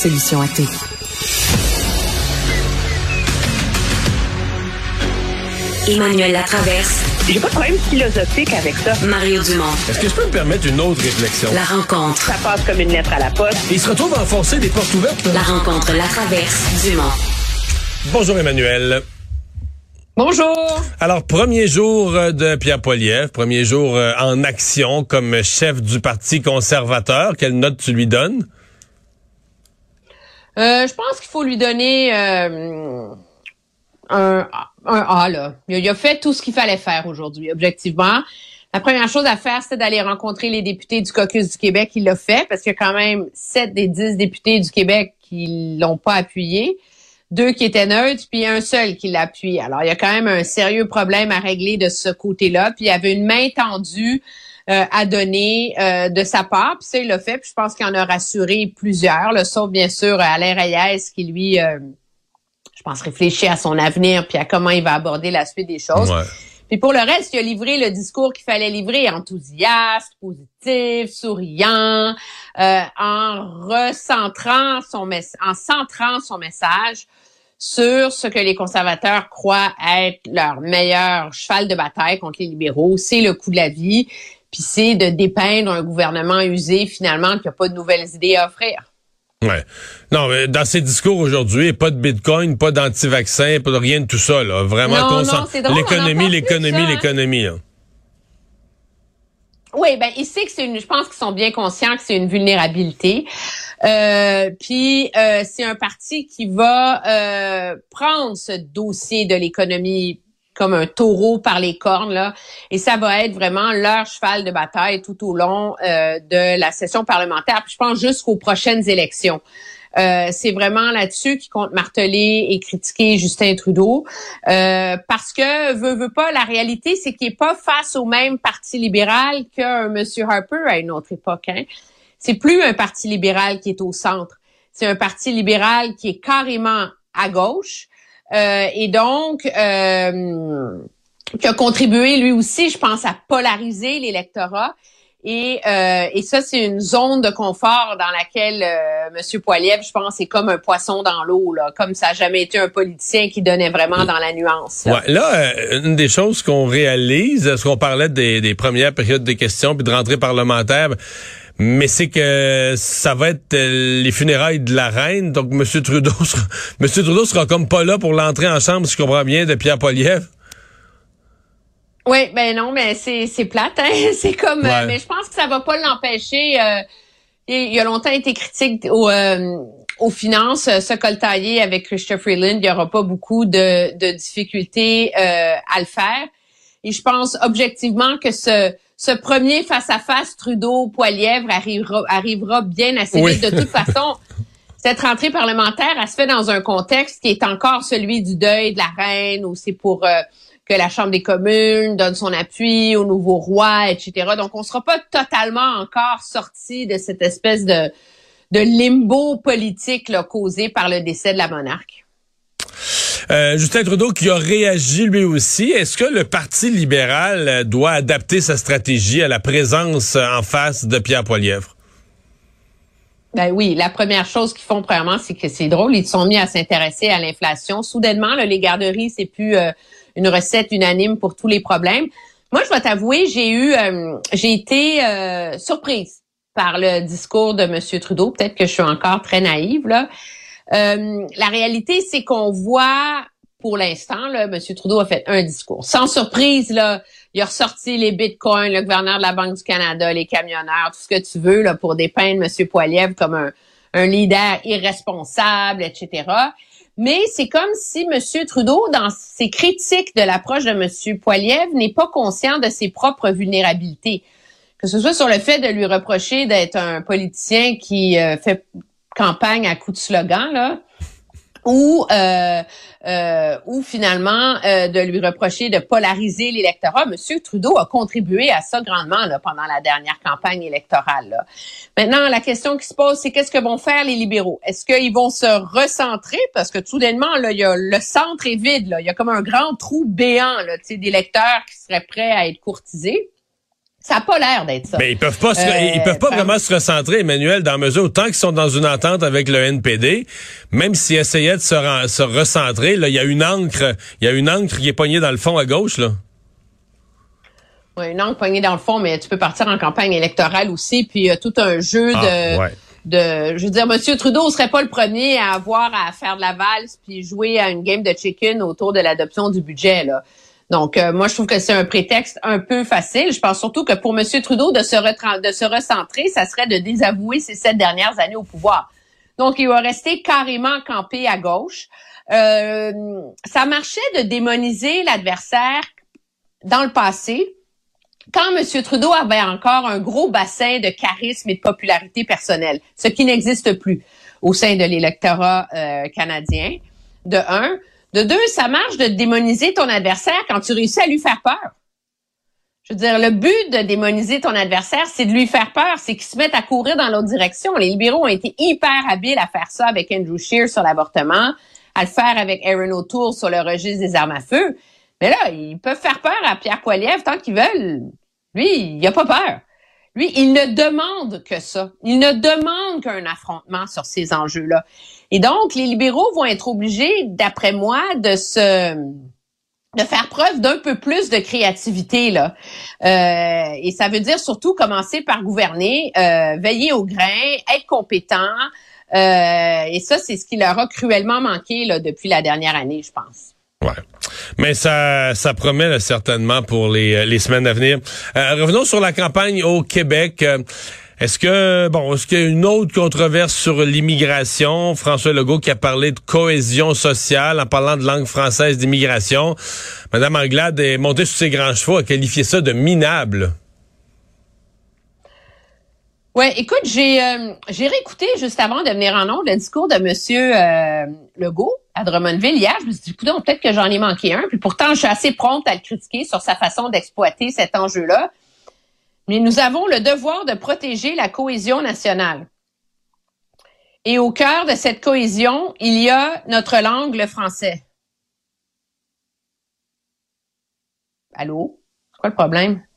Solution à tout. Emmanuel Latraverse. J'ai pas de problème philosophique avec ça. Mario Dumont. Est-ce que je peux me permettre une autre réflexion? La rencontre. Ça passe comme une lettre à la poste. Il se retrouve à enfoncer des portes ouvertes? La rencontre, la traverse, Dumont. Bonjour Emmanuel. Bonjour. Alors, premier jour euh, de Pierre Poilievre, premier jour euh, en action comme chef du Parti conservateur. Quelle note tu lui donnes? Euh, je pense qu'il faut lui donner euh, un, un A. Là. Il, a fait tout ce qu'il fallait faire aujourd'hui, objectivement. La première chose à faire, c'était d'aller rencontrer les députés du caucus du Québec. Il l'a fait parce qu'il y a quand même sept des dix députés du Québec qui l'ont pas appuyé, deux qui étaient neutres, puis un seul qui l'a appuyé. Alors, il y a quand même un sérieux problème à régler de ce côté-là. Puis il y avait une main tendue euh, à donner euh, de sa part. Puis ça, il l'a fait. Puis je pense qu'il en a rassuré plusieurs, le sauf bien sûr Alain Reyes qui lui, euh, je pense, réfléchit à son avenir puis à comment il va aborder la suite des choses. Ouais. Puis pour le reste, il a livré le discours qu'il fallait livrer, enthousiaste, positif, souriant, euh, en recentrant son en centrant son message sur ce que les conservateurs croient être leur meilleur cheval de bataille contre les libéraux, c'est le coût de la vie, puis c'est de dépeindre un gouvernement usé finalement qui n'a pas de nouvelles idées à offrir. Ouais. Non, mais dans ses discours aujourd'hui, pas de bitcoin, pas d'anti-vaccin, pas de rien de tout ça. Là. Vraiment, Non, concent- non, c'est drôle, on en l'économie, l'économie, hein. l'économie. là. Oui, ben il sait que c'est une. Je pense qu'ils sont bien conscients que c'est une vulnérabilité. Euh, puis euh, c'est un parti qui va euh, prendre ce dossier de l'économie comme un taureau par les cornes là, et ça va être vraiment leur cheval de bataille tout au long euh, de la session parlementaire. Puis je pense jusqu'aux prochaines élections. Euh, c'est vraiment là-dessus qu'ils comptent marteler et critiquer Justin Trudeau. Euh, parce que, veut, veut pas, la réalité, c'est qu'il n'est pas face au même parti libéral qu'un M. Harper à une autre époque. Hein. C'est plus un parti libéral qui est au centre. C'est un parti libéral qui est carrément à gauche. Euh, et donc, euh, qui a contribué lui aussi, je pense, à polariser l'électorat. Et, euh, et ça, c'est une zone de confort dans laquelle euh, M. Poiliev, je pense, est comme un poisson dans l'eau, là, comme ça n'a jamais été un politicien qui donnait vraiment dans la nuance. là. Ouais, là, euh, une des choses qu'on réalise, ce qu'on parlait des, des premières périodes de questions puis de rentrée parlementaire, mais c'est que ça va être euh, les funérailles de la reine. Donc, M. Trudeau sera, M. Trudeau sera comme pas là pour l'entrée en chambre, si je comprends bien, de Pierre Poilievre. Oui, ben non, mais c'est c'est plate, hein? C'est comme, euh, mais je pense que ça va pas l'empêcher. euh, il y a longtemps été critique au, euh, aux finances, euh, ce coltailler avec Christopher Freeland, il y aura pas beaucoup de, de difficultés euh, à le faire. Et je pense objectivement que ce ce premier face à face Trudeau Poilièvre arrivera arrivera bien assez Oui. vite. De toute façon, cette rentrée parlementaire, elle se fait dans un contexte qui est encore celui du deuil de la reine, où c'est pour euh, que la Chambre des communes donne son appui au nouveau roi, etc. Donc, on sera pas totalement encore sorti de cette espèce de, de limbo politique là, causé par le décès de la monarque. Euh, Justin Trudeau qui a réagi lui aussi. Est-ce que le Parti libéral euh, doit adapter sa stratégie à la présence euh, en face de Pierre Poilievre? Ben oui, la première chose qu'ils font premièrement, c'est que c'est drôle, ils se sont mis à s'intéresser à l'inflation. Soudainement, là, les garderies, c'est plus une recette unanime pour tous les problèmes. Moi, je dois t'avouer, j'ai eu, j'ai été surprise par le discours de M. Trudeau. Peut-être que je suis encore très naïve là. Euh, la réalité, c'est qu'on voit pour l'instant, M. Trudeau a fait un discours. Sans surprise, là, il a ressorti les bitcoins, le gouverneur de la Banque du Canada, les camionneurs, tout ce que tu veux là, pour dépeindre M. Poiliev comme un, un leader irresponsable, etc. Mais c'est comme si M. Trudeau, dans ses critiques de l'approche de M. Poiliev, n'est pas conscient de ses propres vulnérabilités. Que ce soit sur le fait de lui reprocher d'être un politicien qui euh, fait campagne à coups de slogan, là, ou euh, euh, ou finalement euh, de lui reprocher de polariser l'électorat. Monsieur Trudeau a contribué à ça grandement là, pendant la dernière campagne électorale. là. Maintenant, la question qui se pose, c'est qu'est-ce que vont faire les libéraux? Est-ce qu'ils vont se recentrer? Parce que soudainement là, y a le centre est vide, là, il y a comme un grand trou béant d'électeurs qui seraient prêts à être courtisés. Ça n'a pas l'air d'être ça. Mais ils peuvent pas se, Euh, ils peuvent pas vraiment se recentrer, Emmanuel, dans la mesure où tant qu'ils sont dans une entente avec le NPD, même s'ils essayaient de se, se recentrer, là, il y a une encre, il y a une encre qui est poignée dans le fond à gauche, là. Ouais, une encre poignée dans le fond, mais tu peux partir en campagne électorale aussi, puis il y a tout un jeu Ah, de, ouais. de, je veux dire, Monsieur Trudeau serait pas le premier à avoir à faire de la valse puis jouer à une game de chicken autour de l'adoption du budget là. Donc euh, moi je trouve que c'est un prétexte un peu facile. Je pense surtout que pour Monsieur Trudeau de se de se recentrer, ça serait de désavouer ses sept dernières années au pouvoir. Donc il va rester carrément campé à gauche. Euh, ça marchait de démoniser l'adversaire dans le passé quand M. Trudeau avait encore un gros bassin de charisme et de popularité personnelle, ce qui n'existe plus au sein de l'électorat euh, canadien, de un. De deux, ça marche de démoniser ton adversaire quand tu réussis à lui faire peur. Je veux dire, le but de démoniser ton adversaire, c'est de lui faire peur, c'est qu'il se mette à courir dans l'autre direction. Les libéraux ont été hyper habiles à faire ça avec Andrew Scheer sur l'avortement, à le faire avec Aaron O'Toole sur le registre des armes à feu. Mais là, ils peuvent faire peur à Pierre Poilievre tant qu'ils veulent. Lui, il a pas peur. Lui, il ne demande que ça. Il ne demande qu'un affrontement sur ces enjeux-là. Et donc, les libéraux vont être obligés, d'après moi, de se de faire preuve d'un peu plus de créativité là. Euh, et ça veut dire surtout commencer par gouverner, euh, veiller au grain, être compétent. Euh, et ça, c'est ce qui leur a cruellement manqué là, depuis la dernière année, je pense. Ouais. Mais ça, ça promet certainement pour les, euh, les semaines à venir. Euh, revenons sur la campagne au Québec. Euh, Est-ce que bon, est-ce qu'il y a une autre controverse sur l'immigration? François Legault qui a parlé de cohésion sociale en parlant de langue française d'immigration. Madame Anglade est montée sur ses grands chevaux, a qualifié ça de minable. Ouais, écoute, j'ai euh, j'ai réécouté juste avant de venir en ondes le discours de Monsieur euh, Legault à Drummondville hier. Je me suis dit, écoute, peut-être que j'en ai manqué un. Puis pourtant, je suis assez prompte à le critiquer sur sa façon d'exploiter cet enjeu-là. Mais nous avons le devoir de protéger la cohésion nationale. Et au cœur de cette cohésion, il y a notre langue, le français. Allô? C'est quoi le problème?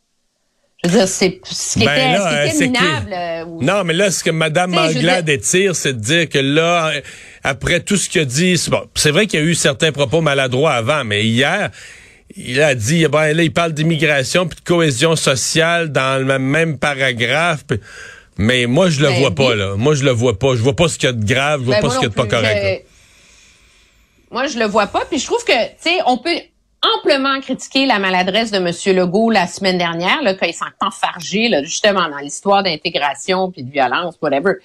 Je veux dire, c'est ce qui Ben était, là, ce qui euh, était c'est que- minable. euh, ou- Non, mais là, ce que Mme Anglade dire- étire, c'est de dire que là, euh, après tout ce qu'il a dit, c'est bon, vrai qu'il y a eu certains propos maladroits avant, mais hier, il a dit, ben là, il parle d'immigration puis de cohésion sociale dans le même paragraphe. puis- mais moi, je le Ben, vois pas, là. Moi, je le vois pas. Je vois pas ce qu'il y a de grave, je vois Ben, pas ce qu'il y a de pas plus. correct. Je- Moi, je le vois pas. Puis je trouve que, tu sais, on peut amplement critiquer la maladresse de M. Legault la semaine dernière, là, quand il s'est enfargé, là, justement, dans l'histoire d'intégration puis de violence, whatever.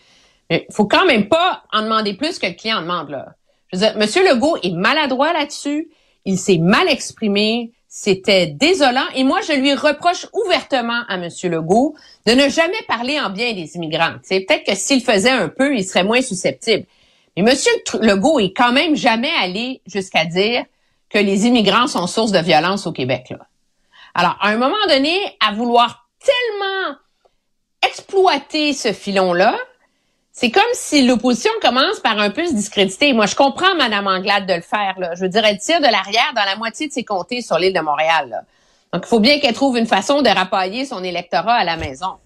Mais faut quand même pas en demander plus que le client en demande, là. Je veux dire, M. Legault est maladroit là-dessus. Il s'est mal exprimé. C'était désolant. Et moi, je lui reproche ouvertement à M. Legault de ne jamais parler en bien des immigrants. Peut-être que s'il faisait un peu, il serait moins susceptible. Mais M. Legault est quand même jamais allé jusqu'à dire que les immigrants sont source de violence au Québec. Alors, à un moment donné, à vouloir tellement exploiter ce filon-là, c'est comme si l'opposition commence par un peu se discréditer. Moi, je comprends Mme Anglade de le faire. Là. Je veux dire, elle tire de l'arrière dans la moitié de ses comtés sur l'île de Montréal. Donc, il faut bien qu'elle trouve une façon de rapailler son électorat à la maison.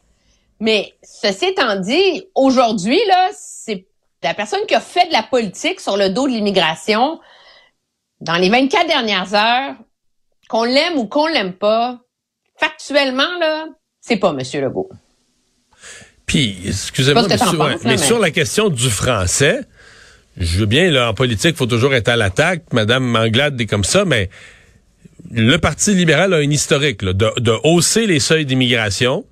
Mais ceci étant dit, aujourd'hui, là, c'est la personne qui a fait de la politique sur le dos de l'immigration dans les 24 dernières heures, qu'on l'aime ou qu'on l'aime pas, factuellement, là, c'est pas M. Legault. Puis, excusez-moi, mais, sur, penses, mais sur la question du français, je veux bien, là, en politique, faut toujours être à l'attaque. Madame Anglade est comme ça, mais le Parti libéral a un historique là, de, de hausser les seuils d'immigration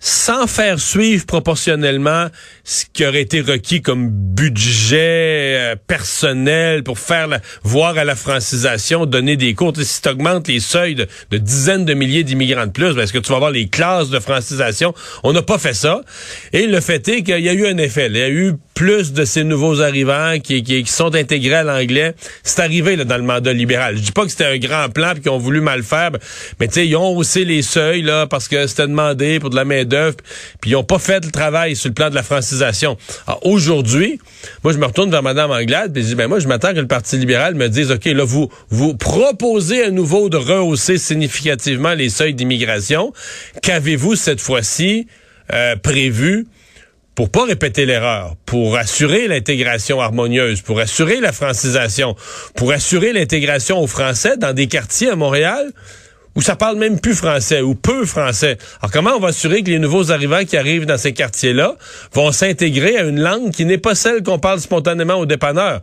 sans faire suivre proportionnellement ce qui aurait été requis comme budget euh, personnel pour faire la, voir à la francisation, donner des cours. Tu sais, Si tu augmentes les seuils de, de dizaines de milliers d'immigrants de plus, ben, est-ce que tu vas avoir les classes de francisation? On n'a pas fait ça. Et le fait est qu'il y a eu un effet. Il y a eu plus de ces nouveaux arrivants qui, sont intégrés à l'anglais. C'est arrivé là, dans le mandat libéral. Je dis pas que c'était un grand plan puis qu'ils ont voulu mal faire, mais tu sais, ils ont haussé les seuils là parce que c'était demandé pour de la main d'œuvre, puis ils ont pas fait le travail sur le plan de la francisation. Aujourd'hui, moi, je me retourne vers Mme Anglade, puis je dis, ben moi, je m'attends que le Parti libéral me dise, OK, là, vous, vous proposez à nouveau de rehausser significativement les seuils d'immigration. Qu'avez-vous cette fois-ci euh, prévu pour pas répéter l'erreur, pour assurer l'intégration harmonieuse, pour assurer la francisation, pour assurer l'intégration aux Français dans des quartiers à Montréal où ça parle même plus français ou peu français. Alors comment on va assurer que les nouveaux arrivants qui arrivent dans ces quartiers-là vont s'intégrer à une langue qui n'est pas celle qu'on parle spontanément au dépanneur?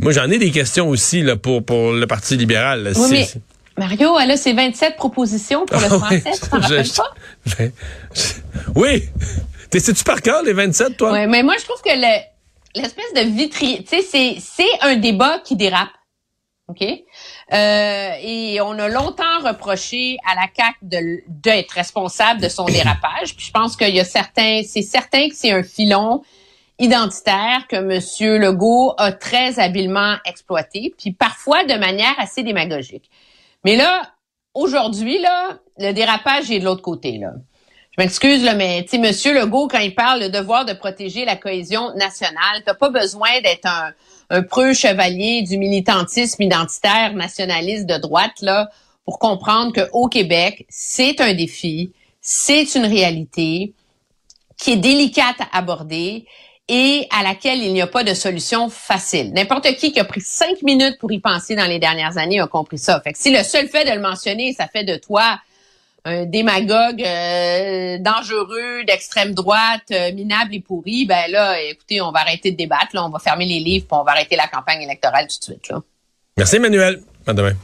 Moi, j'en ai des questions aussi là, pour, pour le Parti libéral. Oui, mais Mario, elle a ses 27 propositions pour le ah français. oui, oui. C'est-tu par cœur, les 27, toi? Oui, mais moi, je trouve que l'espèce de vitrier, tu sais, c'est un débat qui dérape. OK? Euh, et on a longtemps reproché à la CAC d'être responsable de son dérapage. Puis je pense qu'il y a certains, c'est certain que c'est un filon identitaire que M. Legault a très habilement exploité, puis parfois de manière assez démagogique. Mais là, aujourd'hui, là, le dérapage est de l'autre côté. Là. Je m'excuse, mais tu Monsieur Legault, quand il parle le devoir de protéger la cohésion nationale, t'as pas besoin d'être un, un preux chevalier du militantisme identitaire nationaliste de droite là pour comprendre que au Québec, c'est un défi, c'est une réalité qui est délicate à aborder et à laquelle il n'y a pas de solution facile. N'importe qui qui a pris cinq minutes pour y penser dans les dernières années a compris ça. Fait que si le seul fait de le mentionner, ça fait de toi un démagogue euh, dangereux d'extrême droite, euh, minable et pourri, ben là, écoutez, on va arrêter de débattre, là, on va fermer les livres, puis on va arrêter la campagne électorale tout de suite. Là. Merci Emmanuel. À demain.